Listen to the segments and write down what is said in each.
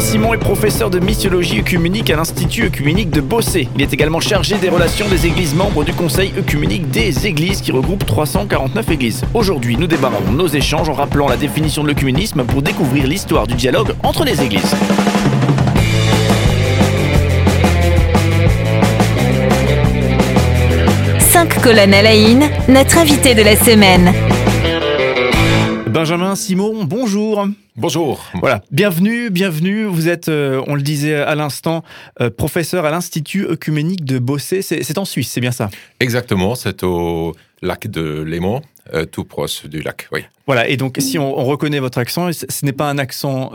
Simon est professeur de missiologie œcuménique à l'Institut œcuménique de Bossé. Il est également chargé des relations des églises membres du Conseil œcuménique des églises qui regroupe 349 églises. Aujourd'hui, nous débarrons nos échanges en rappelant la définition de l'œcuménisme pour découvrir l'histoire du dialogue entre les églises. Cinq colonnes à la notre invité de la semaine. Benjamin Simon, bonjour. Bonjour. Voilà, bienvenue, bienvenue. Vous êtes, euh, on le disait à l'instant, euh, professeur à l'Institut œcuménique de Bossé. C'est en Suisse, c'est bien ça? Exactement, c'est au lac de Léman, euh, tout proche du lac, oui. Voilà, et donc si on, reconnaît votre accent, ce n'est pas un accent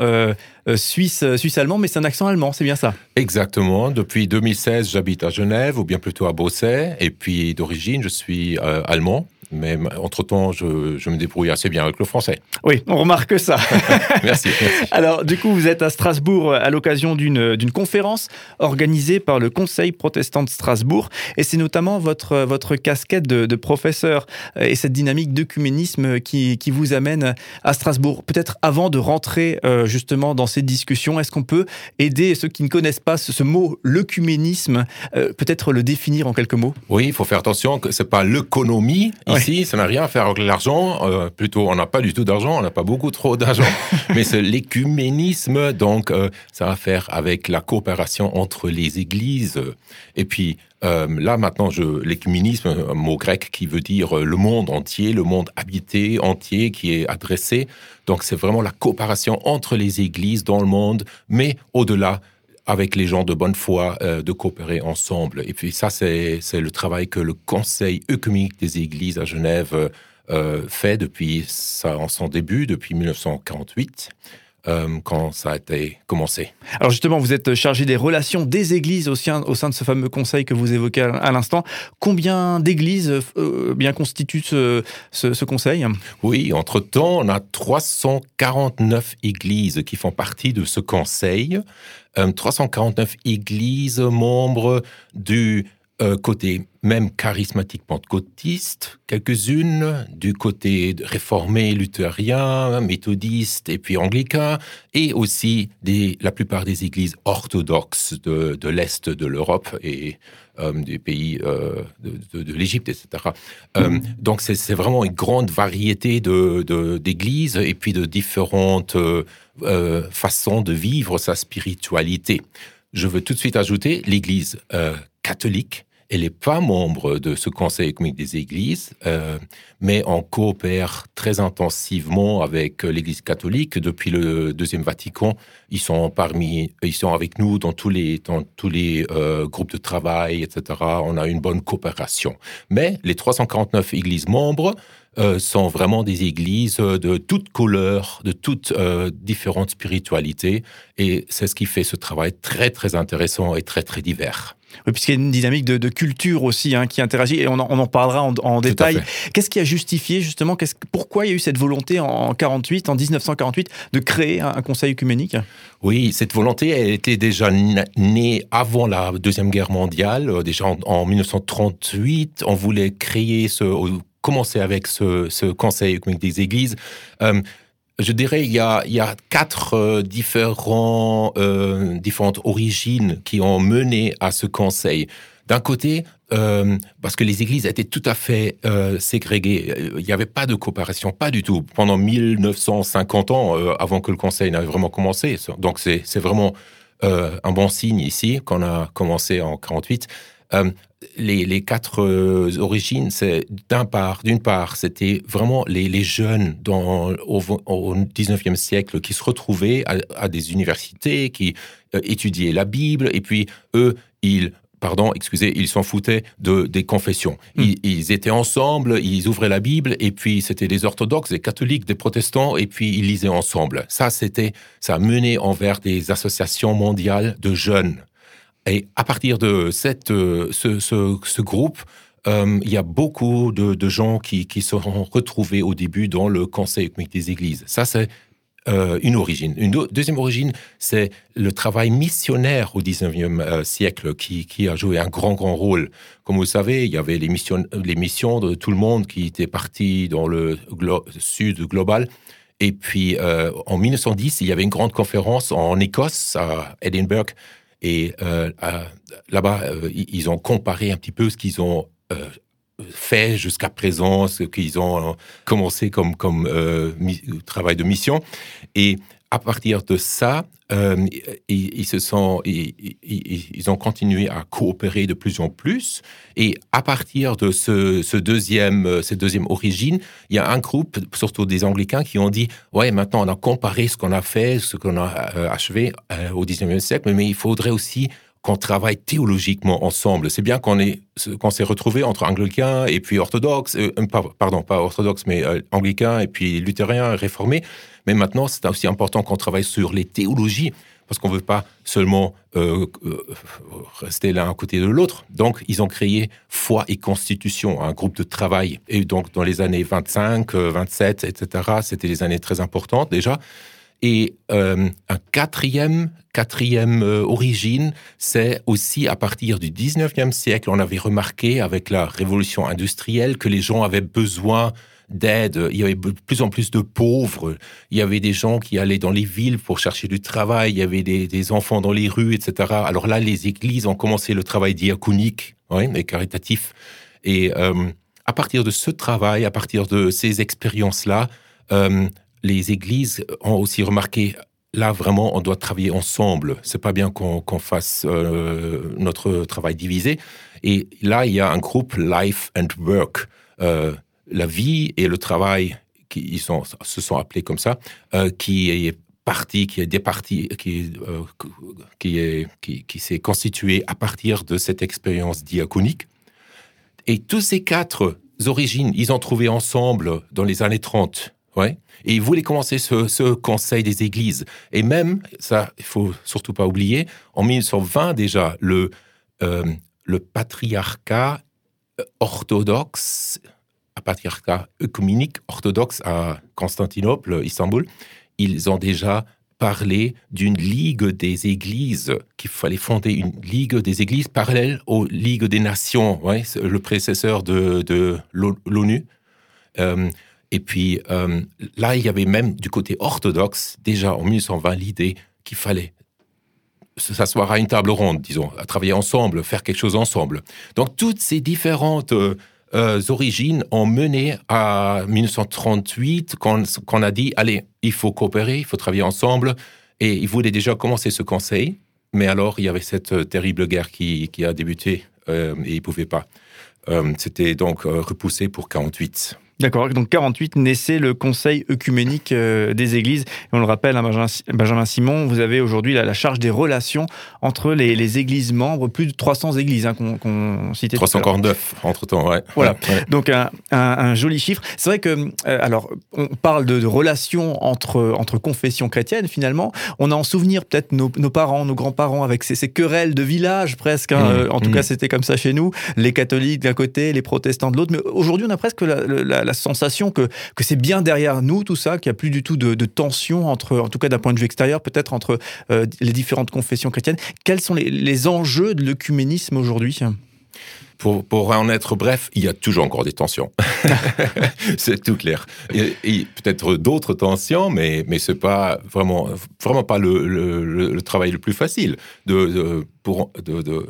suisse, suisse-allemand, mais c'est un accent allemand, c'est bien ça? Exactement. Depuis 2016, j'habite à Genève, ou bien plutôt à Bossé, et puis d'origine, je suis allemand mais entre-temps, je, me débrouille assez bien avec le français. Oui, on remarque ça. merci, Alors, du coup, vous êtes à Strasbourg à l'occasion d'une conférence organisée par le Conseil protestant de Strasbourg, et c'est notamment votre, votre casquette de, professeur et cette dynamique d'œcuménisme qui, qui vous amène à Strasbourg. Peut-être avant de rentrer euh, justement dans cette discussion, est-ce qu'on peut aider ceux qui ne connaissent pas ce, mot, l'œcuménisme, euh, peut-être le définir en quelques mots? Oui, il faut faire attention que ce n'est pas l'économie, Ici, ça n'a rien à faire avec l'argent. Euh, plutôt, on n'a pas du tout d'argent, on n'a pas beaucoup trop d'argent. Mais c'est l'écuménisme, donc ça a à faire avec la coopération entre les églises. Et puis, euh, là, maintenant, l'écuménisme, un mot grec qui veut dire le monde entier, le monde habité entier qui est adressé. Donc, c'est vraiment la coopération entre les églises dans le monde, mais au-delà avec les gens de bonne foi, euh, de coopérer ensemble. Et puis ça, c'est le travail que le Conseil œcuménique des Églises à Genève euh, fait depuis en son début, depuis 1948. Euh, quand ça a été commencé. Alors justement, vous êtes chargé des relations des églises au sein, au sein de ce fameux conseil que vous évoquez à, l'instant. Combien d'églises bien constituent ce, ce, ce, conseil? Oui, entre-temps, on a 349 églises qui font partie de ce conseil. 349 euh, églises membres du euh, côté même charismatique pentecôtiste, quelques-unes du côté réformé luthérien, méthodiste et puis anglican, et aussi des, la plupart des églises orthodoxes de, l'Est de l'Europe et euh, des pays de, de, l'Égypte, etc. donc c'est vraiment une grande variété d'églises et puis de différentes euh, façon de vivre sa spiritualité. Je veux tout de suite ajouter l'Église euh, catholique. Elle n'est pas membre de ce Conseil économique des Églises, euh, mais on coopère très intensivement avec l'Église catholique depuis le deuxième Vatican. Ils sont parmi, ils sont avec nous dans tous les dans tous les groupes de travail, etc. On a une bonne coopération. Mais les 349 églises membres euh, sont vraiment des églises de toutes couleurs, de toutes euh, différentes spiritualités. Et c'est ce qui fait ce travail très, très intéressant et très, très divers. Oui, puisqu'il y a une dynamique de, culture aussi hein, qui interagit, et on en, parlera en, détail. Qu'est-ce qui a justifié justement, pourquoi il y a eu cette volonté en 48, en 1948, de créer un, conseil œcuménique? Oui, cette volonté elle était déjà née avant la Deuxième Guerre mondiale. Euh, déjà en, 1938, on voulait créer ce, commencer avec ce, Conseil des Églises. Euh, je dirais il y a, il y a quatre euh, différents, euh, différentes origines qui ont mené à ce Conseil. D'un côté, parce que les églises étaient tout à fait ségrégées. Il n'y avait pas de coopération, pas du tout, pendant 1950 ans, avant que le Conseil n'ait vraiment commencé. Donc c'est vraiment un bon signe ici qu'on a commencé en 48. Euh, les, quatre euh, origines, c'est d'un part, d'une part, c'était vraiment les, jeunes dans, au, au, 19e siècle qui se retrouvaient à, des universités, qui euh, étudiaient la Bible, et puis eux, ils pardon, excusez, ils s'en foutaient de, des confessions. Hmm. Ils, étaient ensemble, ils ouvraient la Bible, et puis c'était des orthodoxes, des catholiques, des protestants, et puis ils lisaient ensemble. Ça, c'était, ça mené envers des associations mondiales de jeunes. Et à partir de cette, euh, ce, ce, groupe, euh, il y a beaucoup de, gens qui, qui seront retrouvés au début dans le Conseil des Églises. Ça, c'est euh, une origine. Une deuxième origine, c'est le travail missionnaire au 19e siècle qui, qui, a joué un grand, grand rôle. Comme vous savez, il y avait les missions, les missions de tout le monde qui étaient partis dans le sud global. Et puis, en 1910, il y avait une grande conférence en Écosse, à Edinburgh. Et euh, là-bas, euh, ils ont comparé un petit peu ce qu'ils ont fait jusqu'à présent, ce qu'ils ont commencé comme, comme travail de mission. Et à partir de ça, euh, ils, se sont, ils, ont continué à coopérer de plus en plus. Et à partir de ce, deuxième, euh, cette deuxième origine, il y a un groupe, surtout des Anglicains, qui ont dit ouais, maintenant on a comparé ce qu'on a fait, ce qu'on a euh, achevé au 19e siècle, mais il faudrait aussi qu'on travaille théologiquement ensemble. C'est bien qu'on s'est retrouvé entre anglicains et puis orthodoxes, pardon, pas orthodoxes, mais anglicains et puis luthériens, réformés. Mais maintenant, c'est aussi important qu'on travaille sur les théologies, parce qu'on ne veut pas seulement euh, euh, rester l'un à côté de l'autre. Donc, ils ont créé Foi et Constitution, un groupe de travail. Et donc, dans les années 25, 27, etc., c'était des années très importantes déjà. Et euh, un quatrième, quatrième origine, c'est aussi à partir du 19e siècle, on avait remarqué avec la révolution industrielle que les gens avaient besoin d'aide. Il y avait de plus en plus de pauvres. Il y avait des gens qui allaient dans les villes pour chercher du travail. Il y avait des, enfants dans les rues, etc. Alors là, les églises ont commencé le travail diaconique et caritatif. Et euh, à partir de ce travail, à partir de ces expériences-là, euh, les églises ont aussi remarqué là vraiment on doit travailler ensemble. C'est pas bien qu'on fasse euh, notre travail divisé. Et là il y a un groupe Life and Work la vie et le travail, qui se sont appelés comme ça, euh, qui est parti, qui est départi, euh, qui, qui s'est constitué à partir de cette expérience diaconique. Et tous ces quatre origines, ils ont trouvé ensemble dans les années 30. Et ils voulaient commencer ce, conseil des églises. Et même, ça, il faut surtout pas oublier, en 1920 déjà, le, euh, patriarcat orthodoxe à patriarcat œcuménique orthodoxe à Constantinople, Istanbul, ils ont déjà parlé d'une ligue des églises, qu'il fallait fonder une ligue des églises parallèle aux ligues des nations, le prédécesseur de, de l'ONU. Euh, et puis euh, là, il y avait même du côté orthodoxe, déjà en 1920, l'idée qu'il fallait s'asseoir à une table ronde, disons, travailler ensemble, faire quelque chose ensemble. Donc toutes ces différentes... Euh, euh, origines ont mené à 1938, quand, on a dit, allez, il faut coopérer, il faut travailler ensemble. Et ils voulaient déjà commencer ce conseil, mais alors il y avait cette terrible guerre qui, a débuté et ils ne pouvaient pas. C'était donc repoussé pour 48. D'accord, donc 48 naissait le Conseil œcuménique euh, des Églises. Et on le rappelle, hein, Benjamin, Simon, vous avez aujourd'hui la, charge des relations entre les, Églises membres, plus de 300 Églises hein, qu'on citait. 349 entre-temps, ouais. Voilà, donc un, joli chiffre. C'est vrai que, euh, alors, on parle de, relations entre, entre confessions chrétiennes, finalement. On a en souvenir peut-être nos, parents, nos grands-parents, avec ces, querelles de village presque. Hein. Mmh, euh, en tout mmh. cas, c'était comme ça chez nous. Les catholiques d'un côté, les protestants de l'autre. Mais aujourd'hui, on a presque la la sensation que, que c'est bien derrière nous tout ça, qu'il n'y a plus du tout de, tension entre, en tout cas d'un point de vue extérieur, peut-être entre euh, les différentes confessions chrétiennes. Quels sont les, enjeux de l'œcuménisme aujourd'hui? Pour, pour, en être bref, il y a toujours encore des tensions. c'est tout clair. Et, peut-être d'autres tensions, mais, mais ce n'est pas vraiment, vraiment pas le, le, travail le plus facile de, pour, de, de,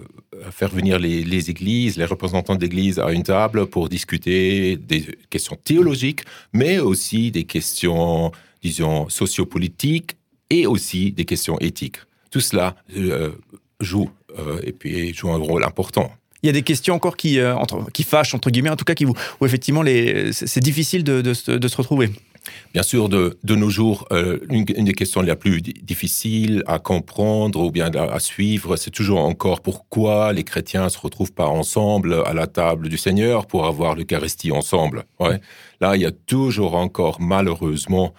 faire venir les, les églises, les représentants d'églises à une table pour discuter des questions théologiques, mais aussi des questions, disons, sociopolitiques et aussi des questions éthiques. Tout cela euh, joue euh, et puis joue un rôle important. Il y a des questions encore qui, euh, entre, qui fâchent, entre guillemets, en tout cas, qui, où, effectivement c'est difficile de, se retrouver. Bien sûr, de, de nos jours, euh, une, des questions les plus difficiles à comprendre ou bien à, suivre, c'est toujours encore pourquoi les chrétiens ne se retrouvent pas ensemble à la table du Seigneur pour avoir l'Eucharistie ensemble. Là, il y a toujours encore, malheureusement,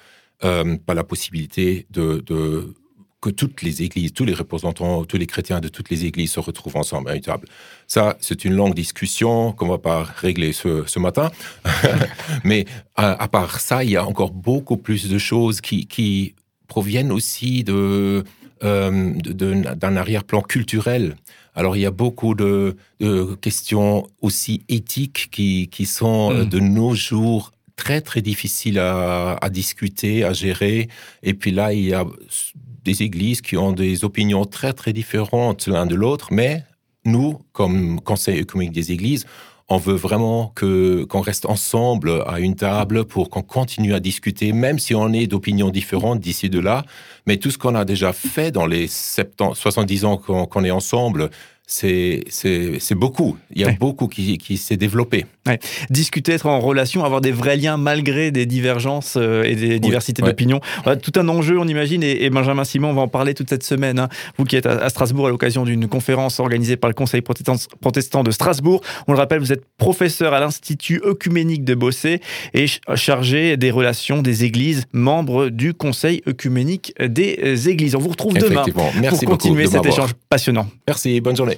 euh, pas la possibilité de, de que toutes les églises, tous les représentants, tous les chrétiens de toutes les églises se retrouvent ensemble à une table. Ça, c'est une longue discussion qu'on va pas régler ce, ce matin. Mais à, part ça, il y a encore beaucoup plus de choses qui, qui proviennent aussi de, euh, d'un arrière-plan culturel. Alors il y a beaucoup de, de questions aussi éthiques qui, qui sont euh, mm. de nos jours très très difficile à, à, discuter, à gérer. Et puis là, il y a des églises qui ont des opinions très très différentes l'un de l'autre, mais nous, comme Conseil économique des églises, on veut vraiment que qu'on reste ensemble à une table pour qu'on continue à discuter, même si on est d'opinions différentes d'ici de là. Mais tout ce qu'on a déjà fait dans les 70, 70 ans qu'on est ensemble, c'est beaucoup. Il y a beaucoup qui, qui s'est développé. Discuter, être en relation, avoir des vrais liens malgré des divergences euh, et des diversités d'opinions. tout un enjeu, on imagine, et, Benjamin Simon va en parler toute cette semaine. Hein. Vous qui êtes à, Strasbourg à l'occasion d'une conférence organisée par le Conseil protestant de Strasbourg. On le rappelle, vous êtes professeur à l'Institut œcuménique de Bossé et chargé des relations des églises, membre du Conseil œcuménique des églises. On vous retrouve demain pour continuer cet échange passionnant. Merci, bonne journée.